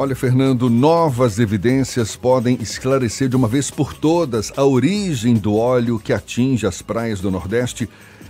Olha, Fernando, novas evidências podem esclarecer de uma vez por todas a origem do óleo que atinge as praias do Nordeste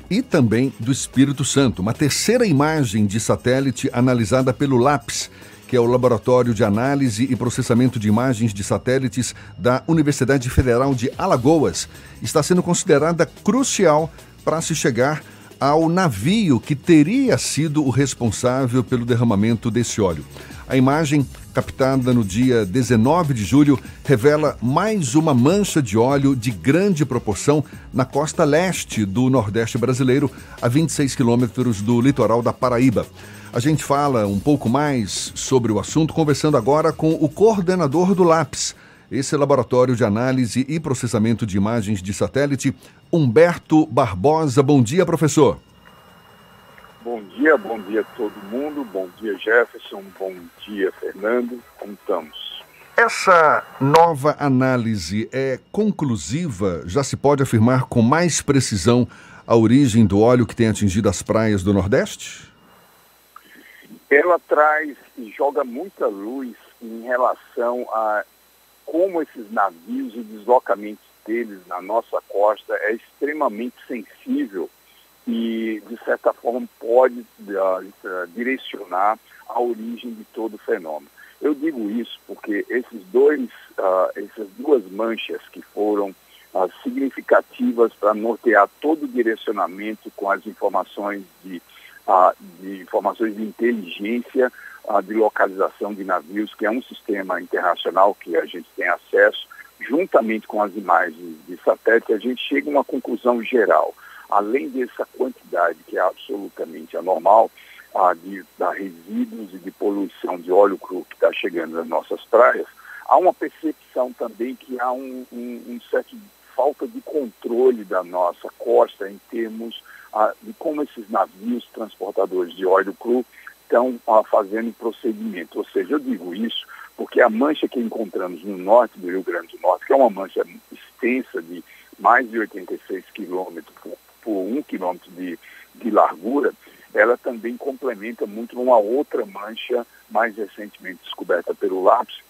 e também do Espírito Santo. Uma terceira imagem de satélite analisada pelo LAPS, que é o Laboratório de Análise e Processamento de Imagens de Satélites da Universidade Federal de Alagoas, está sendo considerada crucial para se chegar ao navio que teria sido o responsável pelo derramamento desse óleo. A imagem, captada no dia 19 de julho, revela mais uma mancha de óleo de grande proporção na costa leste do Nordeste brasileiro, a 26 quilômetros do litoral da Paraíba. A gente fala um pouco mais sobre o assunto conversando agora com o coordenador do LAPS, esse laboratório de análise e processamento de imagens de satélite, Humberto Barbosa. Bom dia, professor. Bom dia, bom dia a todo mundo, bom dia Jefferson, bom dia Fernando, como estamos? Essa nova análise é conclusiva? Já se pode afirmar com mais precisão a origem do óleo que tem atingido as praias do Nordeste? Ela traz e joga muita luz em relação a como esses navios e deslocamentos deles na nossa costa é extremamente sensível e, de certa forma, pode uh, direcionar a origem de todo o fenômeno. Eu digo isso porque esses dois, uh, essas duas manchas que foram uh, significativas para nortear todo o direcionamento com as informações de, de informações de inteligência de localização de navios, que é um sistema internacional que a gente tem acesso, juntamente com as imagens de satélite, a gente chega a uma conclusão geral além dessa quantidade que é absolutamente anormal, ah, de, da resíduos e de poluição de óleo cru que está chegando nas nossas praias, há uma percepção também que há um, um, um certo falta de controle da nossa costa em termos ah, de como esses navios transportadores de óleo cru estão ah, fazendo procedimento. Ou seja, eu digo isso porque a mancha que encontramos no norte do Rio Grande do Norte, que é uma mancha extensa de mais de 86 quilômetros por um quilômetro de, de largura, ela também complementa muito uma outra mancha mais recentemente descoberta pelo LAPS,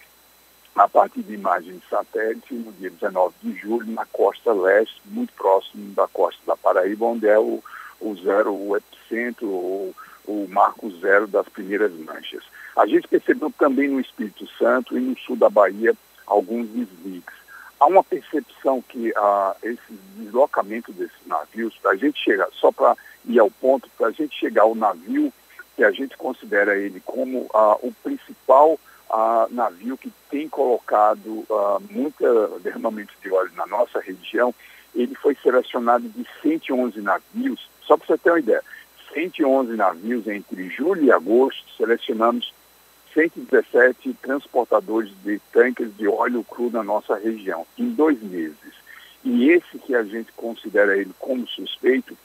a partir de imagens de no dia 19 de julho, na costa leste, muito próximo da costa da Paraíba, onde é o, o zero, o epicentro, o, o marco zero das primeiras manchas. A gente percebeu também no Espírito Santo e no sul da Bahia alguns desliques há uma percepção que ah, esse deslocamento desses navios, para a gente chegar, só para ir ao ponto, para a gente chegar ao navio que a gente considera ele como ah, o principal ah, navio que tem colocado ah, muito derramamento de óleo na nossa região, ele foi selecionado de 111 navios, só para você ter uma ideia, 111 navios entre julho e agosto, selecionamos 117 transportadores de tanques de óleo cru na nossa região, em dois meses. E esse que a gente considera ele como suspeito,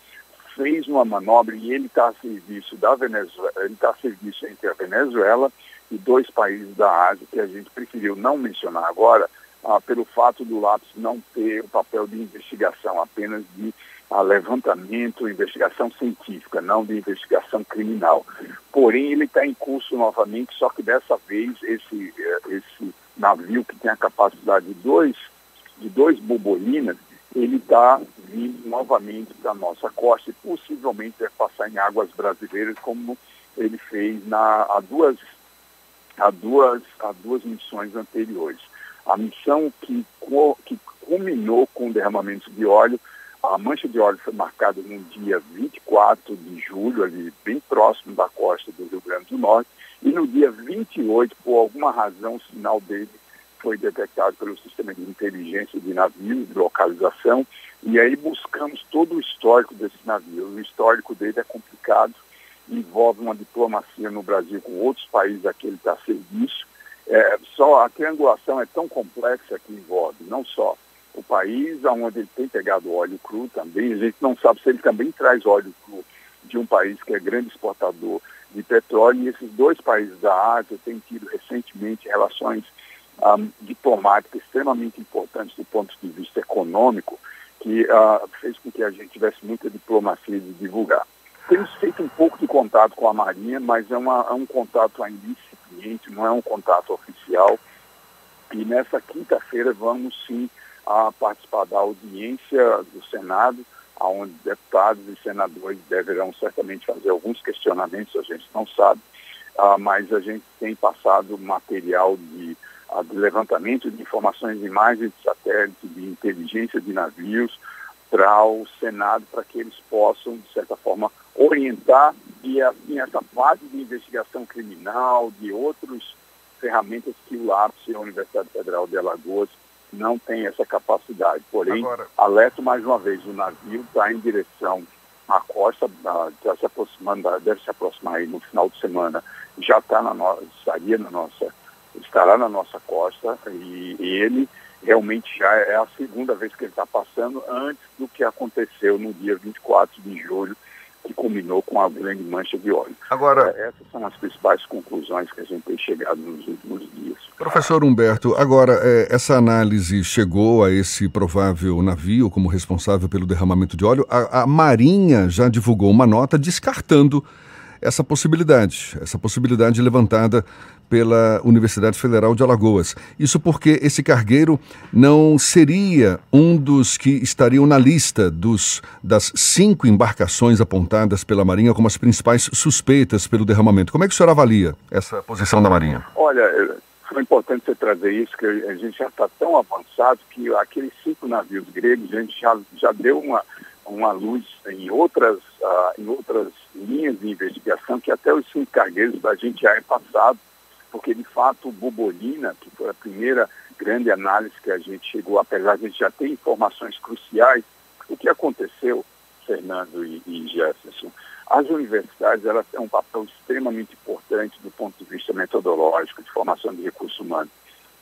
fez uma manobra e ele está a serviço da Venezuela, ele está a serviço entre a Venezuela e dois países da Ásia que a gente preferiu não mencionar agora, ah, pelo fato do lápis não ter o papel de investigação, apenas de a levantamento, investigação científica, não de investigação criminal. Porém, ele está em curso novamente, só que dessa vez esse, eh, esse navio que tem a capacidade de dois, de dois bobolinas, ele está vindo novamente para a nossa costa e possivelmente vai passar em águas brasileiras, como ele fez na, há, duas, há, duas, há duas missões anteriores. A missão que, que culminou com o derramamento de óleo a mancha de óleo foi marcada no dia 24 de julho, ali bem próximo da costa do Rio Grande do Norte, e no dia 28, por alguma razão, o sinal dele foi detectado pelo sistema de inteligência de navio, de localização, e aí buscamos todo o histórico desse navio. O histórico dele é complicado, envolve uma diplomacia no Brasil com outros países a que ele está a serviço. É, só a triangulação é tão complexa que envolve não só o país onde ele tem pegado óleo cru também. A gente não sabe se ele também traz óleo cru de um país que é grande exportador de petróleo. E esses dois países da Ásia têm tido recentemente relações um, diplomáticas extremamente importantes do ponto de vista econômico, que uh, fez com que a gente tivesse muita diplomacia de divulgar. Temos feito um pouco de contato com a Marinha, mas é, uma, é um contato ainda ambiente, não é um contato oficial. E nessa quinta-feira vamos sim a participar da audiência do Senado, onde deputados e senadores deverão certamente fazer alguns questionamentos, a gente não sabe, uh, mas a gente tem passado material de, uh, de levantamento de informações de imagens de satélite, de inteligência de navios, para o Senado, para que eles possam, de certa forma, orientar e assim, essa fase de investigação criminal, de outras ferramentas que o LAPS e a Universidade Federal de Alagoas não tem essa capacidade. Porém, Agora... alerto mais uma vez, o navio está em direção à costa, está se aproximando, deve se aproximar aí no final de semana, já está na nossa, estaria na nossa, estará na nossa costa e, e ele realmente já é a segunda vez que ele está passando antes do que aconteceu no dia 24 de julho que culminou com a grande mancha de óleo. Agora, é, essas são as principais conclusões que a gente tem chegado nos últimos dias. Professor Humberto, agora é, essa análise chegou a esse provável navio como responsável pelo derramamento de óleo. A, a Marinha já divulgou uma nota descartando essa possibilidade, essa possibilidade levantada pela Universidade Federal de Alagoas. Isso porque esse cargueiro não seria um dos que estariam na lista dos, das cinco embarcações apontadas pela Marinha como as principais suspeitas pelo derramamento. Como é que o senhor avalia essa posição da Marinha? Olha, foi importante você trazer isso, que a gente já está tão avançado que aqueles cinco navios gregos, a gente já, já deu uma, uma luz em outras, uh, em outras linhas de investigação que até os cinco cargueiros da gente já é passado porque de fato o Bobolina, que foi a primeira grande análise que a gente chegou, apesar de a gente já ter informações cruciais, o que aconteceu, Fernando e, e Jefferson, as universidades elas têm um papel extremamente importante do ponto de vista metodológico, de formação de recursos humanos.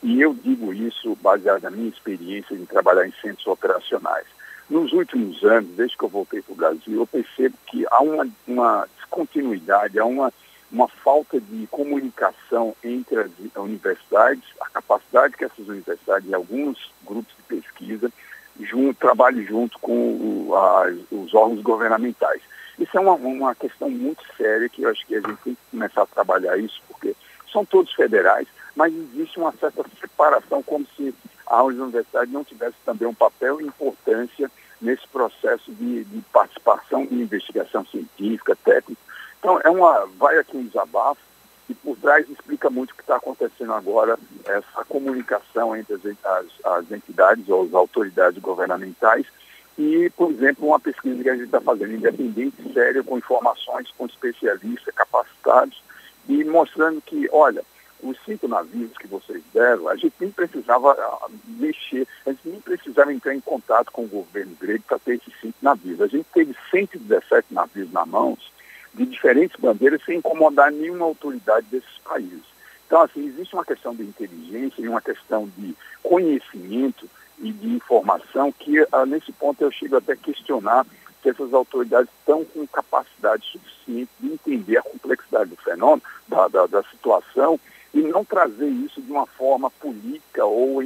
E eu digo isso baseado na minha experiência em trabalhar em centros operacionais. Nos últimos anos, desde que eu voltei para o Brasil, eu percebo que há uma, uma descontinuidade, há uma uma falta de comunicação entre as universidades, a capacidade que essas universidades e alguns grupos de pesquisa junto, trabalhem junto com o, a, os órgãos governamentais. Isso é uma, uma questão muito séria que eu acho que a gente tem que começar a trabalhar isso, porque são todos federais, mas existe uma certa separação, como se a universidade não tivesse também um papel e importância nesse processo de, de participação em investigação científica, técnica, então, é uma, vai aqui um desabafo e por trás explica muito o que está acontecendo agora, essa comunicação entre as, as, entidades ou as autoridades governamentais e, por exemplo, uma pesquisa que a gente está fazendo independente, séria, com informações, com especialistas capacitados e mostrando que, olha, os cinco navios que vocês deram, a gente nem precisava ah, mexer, a gente nem precisava entrar em contato com o governo grego para ter esses cinco navios. A gente teve 117 navios na mãos de diferentes bandeiras sem incomodar nenhuma autoridade desses países. Então, assim, existe uma questão de inteligência e uma questão de conhecimento e de informação que, ah, nesse ponto, eu chego até a questionar se essas autoridades estão com capacidade suficiente de entender a complexidade do fenômeno, da, da, da situação, e não trazer isso de uma forma política ou,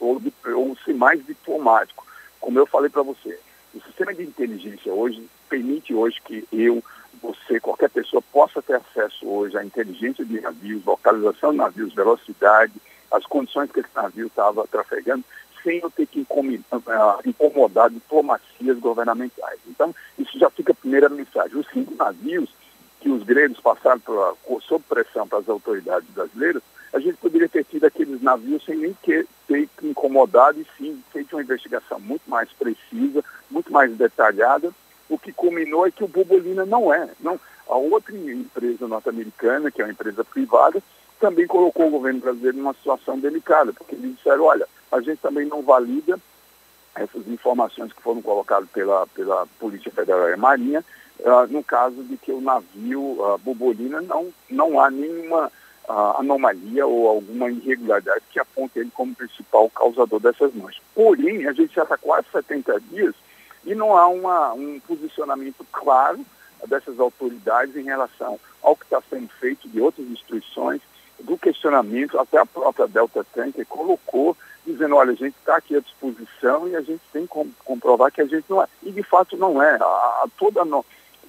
ou, ou ser mais diplomático. Como eu falei para você, o sistema de inteligência hoje permite hoje que eu, você, qualquer pessoa possa ter acesso hoje à inteligência de navios, localização de navios, velocidade, as condições que esse navio estava trafegando, sem eu ter que ah, incomodar diplomacias governamentais. Então, isso já fica a primeira mensagem. Os cinco navios que os gregos passaram pra, sob pressão para as autoridades brasileiras, a gente poderia ter tido aqueles navios sem nem ter, ter incomodado e sim feito uma investigação muito mais precisa, muito mais detalhada o que culminou é que o Bobolina não é. Não, a outra empresa norte-americana, que é uma empresa privada, também colocou o governo brasileiro numa situação delicada, porque eles disseram, olha, a gente também não valida essas informações que foram colocadas pela, pela Polícia Federal e Marinha, uh, no caso de que o navio uh, Bobolina não, não há nenhuma uh, anomalia ou alguma irregularidade que aponte ele como principal causador dessas manchas. Porém, a gente já está quase 70 dias e não há uma, um posicionamento claro dessas autoridades em relação ao que está sendo feito de outras instituições, do questionamento, até a própria Delta Tanker colocou, dizendo, olha, a gente está aqui à disposição e a gente tem que comprovar que a gente não é. E de fato não é. A, a toda no,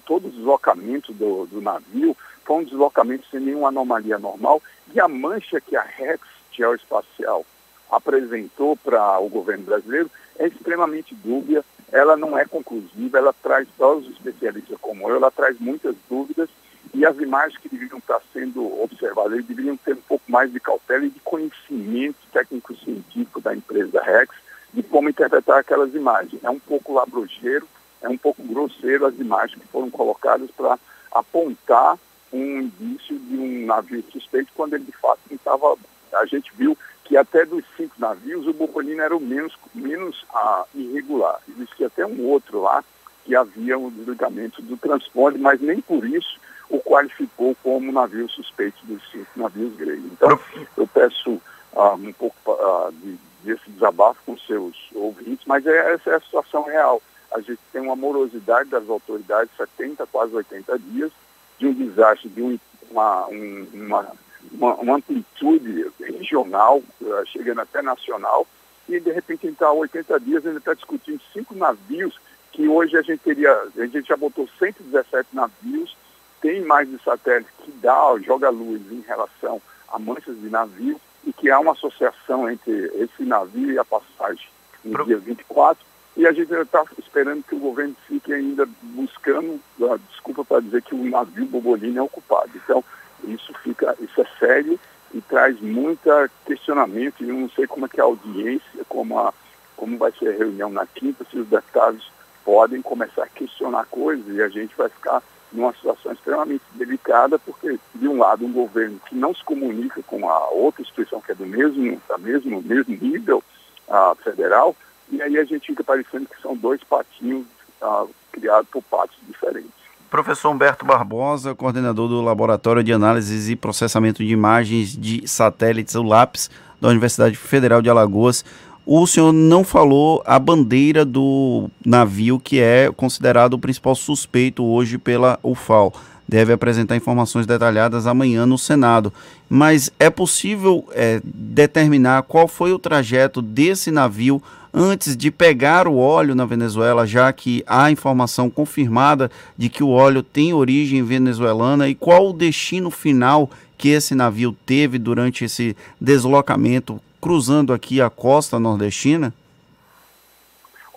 todo o deslocamento do, do navio foi um deslocamento sem nenhuma anomalia normal e a mancha que a Rex Geoespacial apresentou para o governo brasileiro é extremamente dúbia, ela não é conclusiva, ela traz, para os especialistas como eu, ela traz muitas dúvidas e as imagens que deveriam estar sendo observadas, deveriam ter um pouco mais de cautela e de conhecimento técnico-científico da empresa Rex de como interpretar aquelas imagens. É um pouco labrogeiro, é um pouco grosseiro as imagens que foram colocadas para apontar um indício de um navio suspeito quando ele de fato estava. A gente viu que até dos cinco navios o Bopolino era o menos, menos ah, irregular. Existia até um outro lá que havia um desligamento do transponder, mas nem por isso o qualificou como navio suspeito dos cinco navios gregos. Então, eu peço ah, um pouco ah, de, desse desabafo com seus ouvintes, mas é, essa é a situação real. A gente tem uma morosidade das autoridades, 70, quase 80 dias, de um desastre, de um, uma, um, uma, uma, uma, amplitude regional, uh, chegando até nacional, e de repente ele está há 80 dias, ele está discutindo cinco navios, que hoje a gente teria, a gente já botou 117 navios, tem mais de satélite que dá, joga luz em relação a manchas de navios, e que há uma associação entre esse navio e a passagem no Pro... dia 24, e a gente está esperando que o governo fique ainda buscando, uh, desculpa para dizer que o navio Bobolino é ocupado. Então, isso fica, isso é sério e traz muita questionamento, e eu não sei como é que a audiência, como, a, como vai ser a reunião na quinta, se os deputados podem começar a questionar coisas e a gente vai ficar numa situação extremamente delicada, porque, de um lado, um governo que não se comunica com a outra instituição que é do mesmo, da mesmo, mesmo nível a federal, e aí a gente fica parecendo que são dois patinhos ah, criados por patos diferentes. Professor Humberto Barbosa, coordenador do Laboratório de Análises e Processamento de Imagens de Satélites, o LAPS, da Universidade Federal de Alagoas. O senhor não falou a bandeira do navio que é considerado o principal suspeito hoje pela UFAL. Deve apresentar informações detalhadas amanhã no Senado. Mas é possível é, determinar qual foi o trajeto desse navio antes de pegar o óleo na Venezuela, já que há informação confirmada de que o óleo tem origem venezuelana e qual o destino final que esse navio teve durante esse deslocamento cruzando aqui a costa nordestina?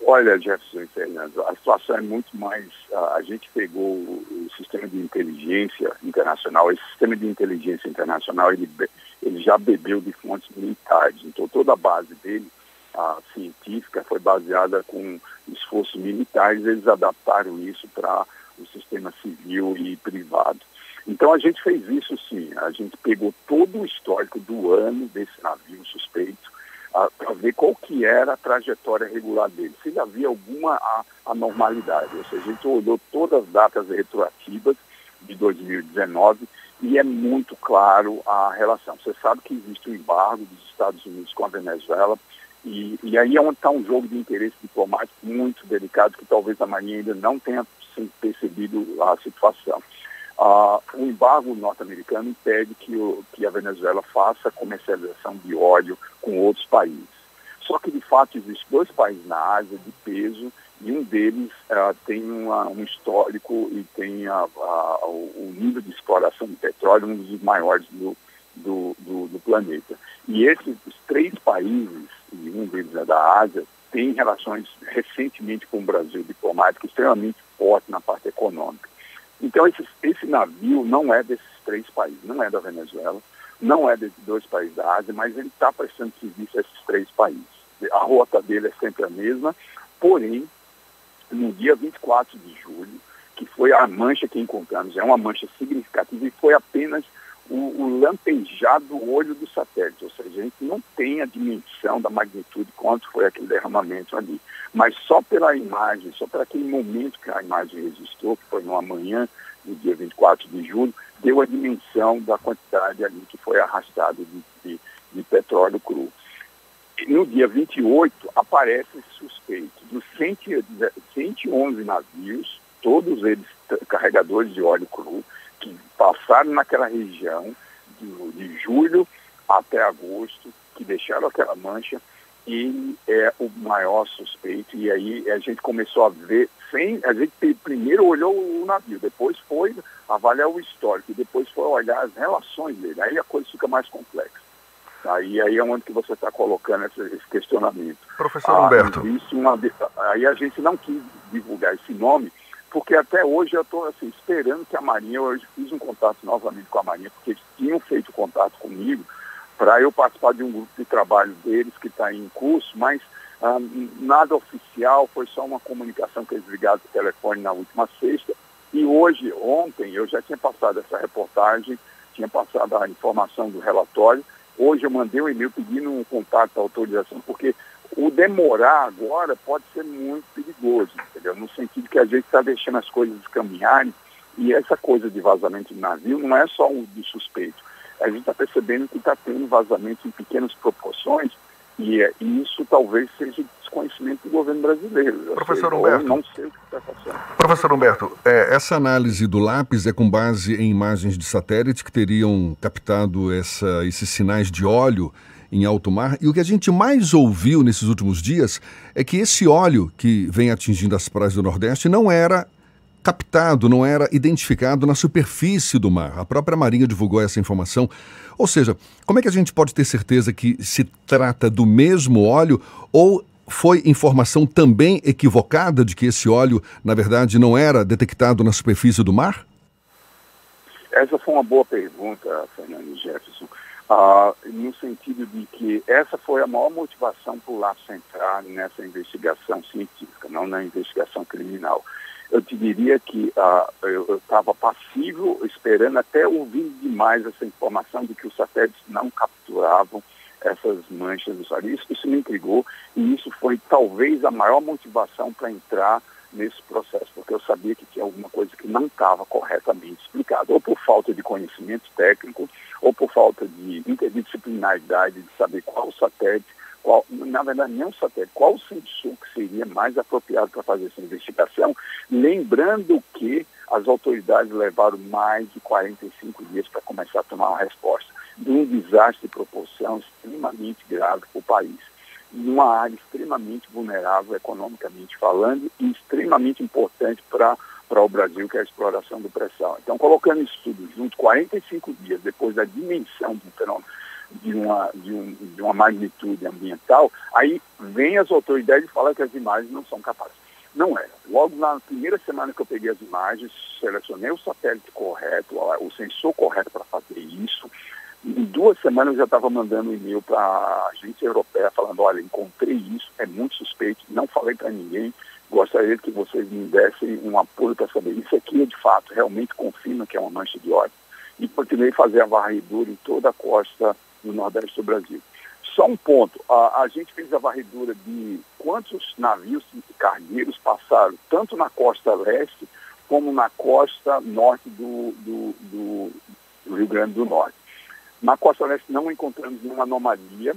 Olha, Jefferson e Fernando, a situação é muito mais. a gente pegou o, sistema de inteligência internacional, esse sistema de inteligência internacional, ele, ele já bebeu de fontes militares, então toda a base dele a científica foi baseada com esforços militares, eles adaptaram isso para o sistema civil e privado. Então a gente fez isso sim, a gente pegou todo o histórico do ano desse navio suspeito para ver qual que era a trajetória regular dele, se havia alguma anormalidade. Ou seja, a gente olhou todas as datas retroativas de 2019 e é muito claro a relação. Você sabe que existe um embargo dos Estados Unidos com a Venezuela e, e aí é onde está um jogo de interesse diplomático muito delicado que talvez a Marinha ainda não tenha percebido a situação. Uh, o embargo norte-americano impede que, o, que a Venezuela faça comercialização de óleo com outros países. Só que, de fato, existem dois países na Ásia de peso e um deles uh, tem uma, um histórico e tem a, a, o nível de exploração de petróleo um dos maiores do, do, do, do planeta. E esses três países e um deles é da Ásia, tem relações recentemente com o Brasil diplomático extremamente forte na parte econômica. Então, esse, esse navio não é desses três países, não é da Venezuela, não é desses dois países da Ásia, mas ele está prestando serviço a esses três países. A rota dele é sempre a mesma, porém, no dia 24 de julho, que foi a mancha que encontramos, é uma mancha significativa e foi apenas o, o do olho do satélite, ou seja, a gente não tem a dimensão da magnitude quanto foi aquele derramamento ali. Mas só pela imagem, só por aquele momento que a imagem registrou, que foi no amanhã, no dia 24 de julho, deu a dimensão da quantidade ali que foi arrastada de, de, de petróleo cru. E no dia 28 aparece suspeito dos 111 navios, todos eles carregadores de óleo cru, que passaram naquela região de, de julho até agosto, que deixaram aquela mancha, ele é o maior suspeito. E aí a gente começou a ver sem, a gente primeiro olhou o navio, depois foi avaliar o histórico, depois foi olhar as relações dele. Aí a coisa fica mais complexa. Aí, aí é onde que você está colocando esse, esse, questionamento. Professor ah, Humberto. Uma, aí a gente não quis divulgar esse nome, porque até hoje eu estou assim, esperando que a Marinha, hoje fiz um contato novamente com a Marinha, porque eles tinham feito contato comigo para eu participar de um grupo de trabalho deles que está em curso, mas ah, nada oficial, foi só uma comunicação que eles ligaram por telefone na última sexta. E hoje, ontem, eu já tinha passado essa reportagem, tinha passado a informação do relatório. Hoje eu mandei um e-mail pedindo um contato, autorização, porque o demorar agora pode ser muito perigoso, entendeu? No sentido que a gente está deixando as coisas caminharem e essa coisa de vazamento de navio não é só um de suspeito. A gente está percebendo que está tendo vazamento em pequenas proporções e, é, e, isso talvez seja desconhecimento do governo brasileiro. Professor Humberto. não sei o que está passando. Professor Humberto, é, essa análise do lápis é com base em imagens de satélite que teriam captado essa, esses sinais de óleo em alto mar. E o que a gente mais ouviu nesses últimos dias é que esse óleo que vem atingindo as praias do Nordeste não era captado, não era identificado na superfície do mar. A própria Marinha divulgou essa informação. Ou seja, como é que a gente pode ter certeza que se trata do mesmo óleo ou foi informação também equivocada de que esse óleo, na verdade, não era detectado na superfície do mar? Essa foi uma boa pergunta, Fernando Jefferson ah, no sentido de que essa foi a maior motivação para o LAPS entrar nessa investigação científica, não na investigação criminal. Eu te diria que ah, eu estava passivo, esperando até ouvir demais essa informação de que os satélites não capturavam essas manchas do ar. Isso, isso me intrigou e isso foi talvez a maior motivação para entrar nesse processo, porque eu sabia que tinha alguma coisa que não estava corretamente explicada, ou por falta de conhecimento técnico, ou por falta de interdisciplinaridade de saber qual satélite, qual, na verdade, nem o satélite, qual sensor que seria mais apropriado para fazer essa investigação, lembrando que as autoridades levaram mais de 45 dias para começar a tomar uma resposta de um desastre de proporção extremamente grave para o país. Numa área extremamente vulnerável economicamente falando e extremamente importante para para o Brasil, que é a exploração do pré-sal. Então, colocando isso tudo junto, 45 dias depois da dimensão do fenômeno, de uma, de, um, de uma magnitude ambiental, aí vem as autoridades e falam que as imagens não são capazes. Não era. Logo na primeira semana que eu peguei as imagens, selecionei o satélite correto, o sensor correto para fazer isso, em duas semanas eu já estava mandando um e-mail para a agência europeia falando, olha, encontrei isso, é muito suspeito, não falei para ninguém, gostaria que vocês me dessem um apoio para saber. Isso aqui de fato, realmente confirma que é uma mancha de óleo. E continuei a fazer a varredura em toda a costa do Nordeste do Brasil. Só um ponto, a, a gente fez a varredura de quantos navios cargueiros passaram, tanto na costa leste como na costa norte do, do, do, do Rio Grande do Norte. Na costa leste não encontramos nenhuma anomalia,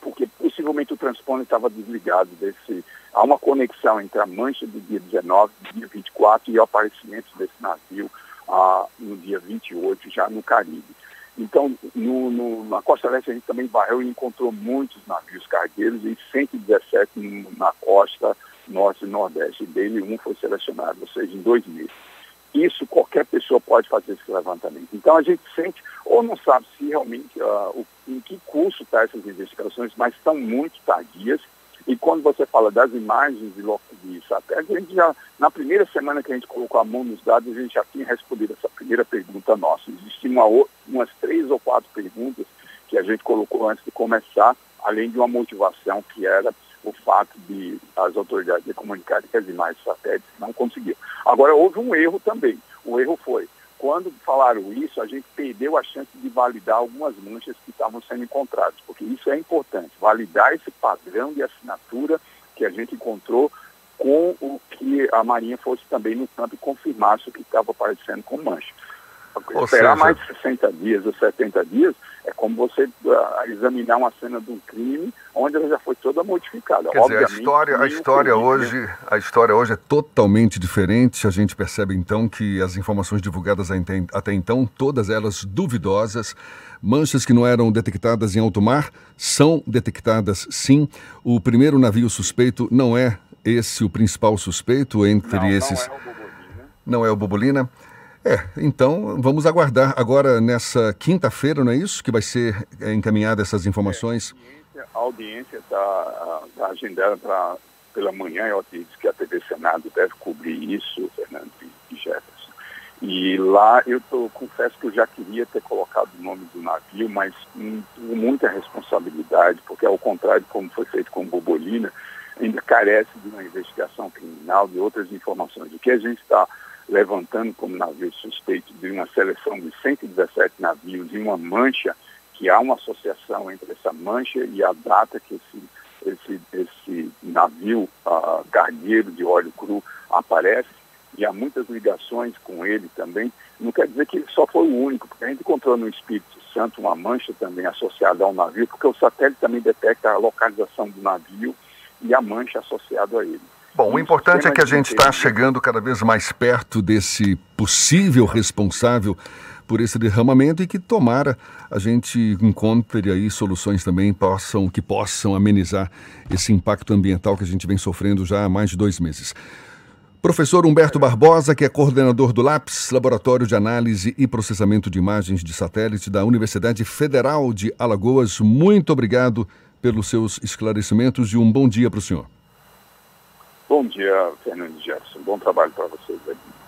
porque possivelmente o transponder estava desligado desse. Há uma conexão entre a mancha do dia 19, do dia 24 e o aparecimento desse navio ah, no dia 28, já no Caribe. Então, no, no, na costa leste a gente também varreu e encontrou muitos navios cargueiros e 117 na costa norte e nordeste. Dele, um foi selecionado, ou seja, em dois meses. Isso qualquer pessoa pode fazer esse levantamento. Então a gente sente, ou não sabe se realmente uh, o, em que curso estão tá essas investigações, mas estão muito tardias. E quando você fala das imagens de, de satélite, a gente já, na primeira semana que a gente colocou a mão nos dados, a gente já tinha respondido essa primeira pergunta nossa. Existiam uma, umas três ou quatro perguntas que a gente colocou antes de começar, além de uma motivação que era o fato de as autoridades de comunicarem que as imagens satélites não conseguiam. Agora, houve um erro também. O erro foi, quando falaram isso, a gente perdeu a chance de validar algumas manchas que estavam sendo encontradas, porque isso é importante, validar esse padrão de assinatura que a gente encontrou com o que a Marinha fosse também no campo e confirmasse o que estava aparecendo com mancha. Ou Esperar mais de 60 dias ou 70 dias é como você uh, examinar uma cena de um crime onde ela já foi toda modificada. Quer dizer, a história, a história hoje, a história hoje é totalmente diferente. A gente percebe então que as informações divulgadas até então, todas elas duvidosas, manchas que não eram detectadas em alto mar, são detectadas sim. O primeiro navio suspeito não é esse o principal suspeito entre não, esses. Não é o Bobolina. Não é o Bobolina. É, então vamos aguardar agora nessa quinta-feira, não é isso? Que vai ser é, encaminhada essas informações? É, a audiência está tá agendada para pela manhã, eu acredito que a TV Senado deve cobrir isso, Fernando e Jefferson. E lá eu tô, confesso que eu já queria ter colocado o nome do navio, mas com muita responsabilidade, porque ao contrário como foi feito com Bobolina, ainda carece de uma investigação criminal, de outras informações. O que a gente está levantando como navio suspeito de uma seleção de 117 navios e uma mancha, que há uma associação entre essa mancha e a data que esse, esse, esse navio uh, cargueiro de óleo cru aparece, e há muitas ligações com ele também, não quer dizer que ele só foi o único, porque a gente encontrou no Espírito Santo uma mancha também associada ao navio, porque o satélite também detecta a localização do navio e a mancha associada a ele. Bom, o importante é que a gente está chegando cada vez mais perto desse possível responsável por esse derramamento e que tomara a gente encontre aí soluções também possam, que possam amenizar esse impacto ambiental que a gente vem sofrendo já há mais de dois meses. Professor Humberto Barbosa, que é coordenador do LAPS, Laboratório de Análise e Processamento de Imagens de Satélite da Universidade Federal de Alagoas, muito obrigado pelos seus esclarecimentos e um bom dia para o senhor. Bom dia, Fernando Jefferson. Bom trabalho para vocês aqui.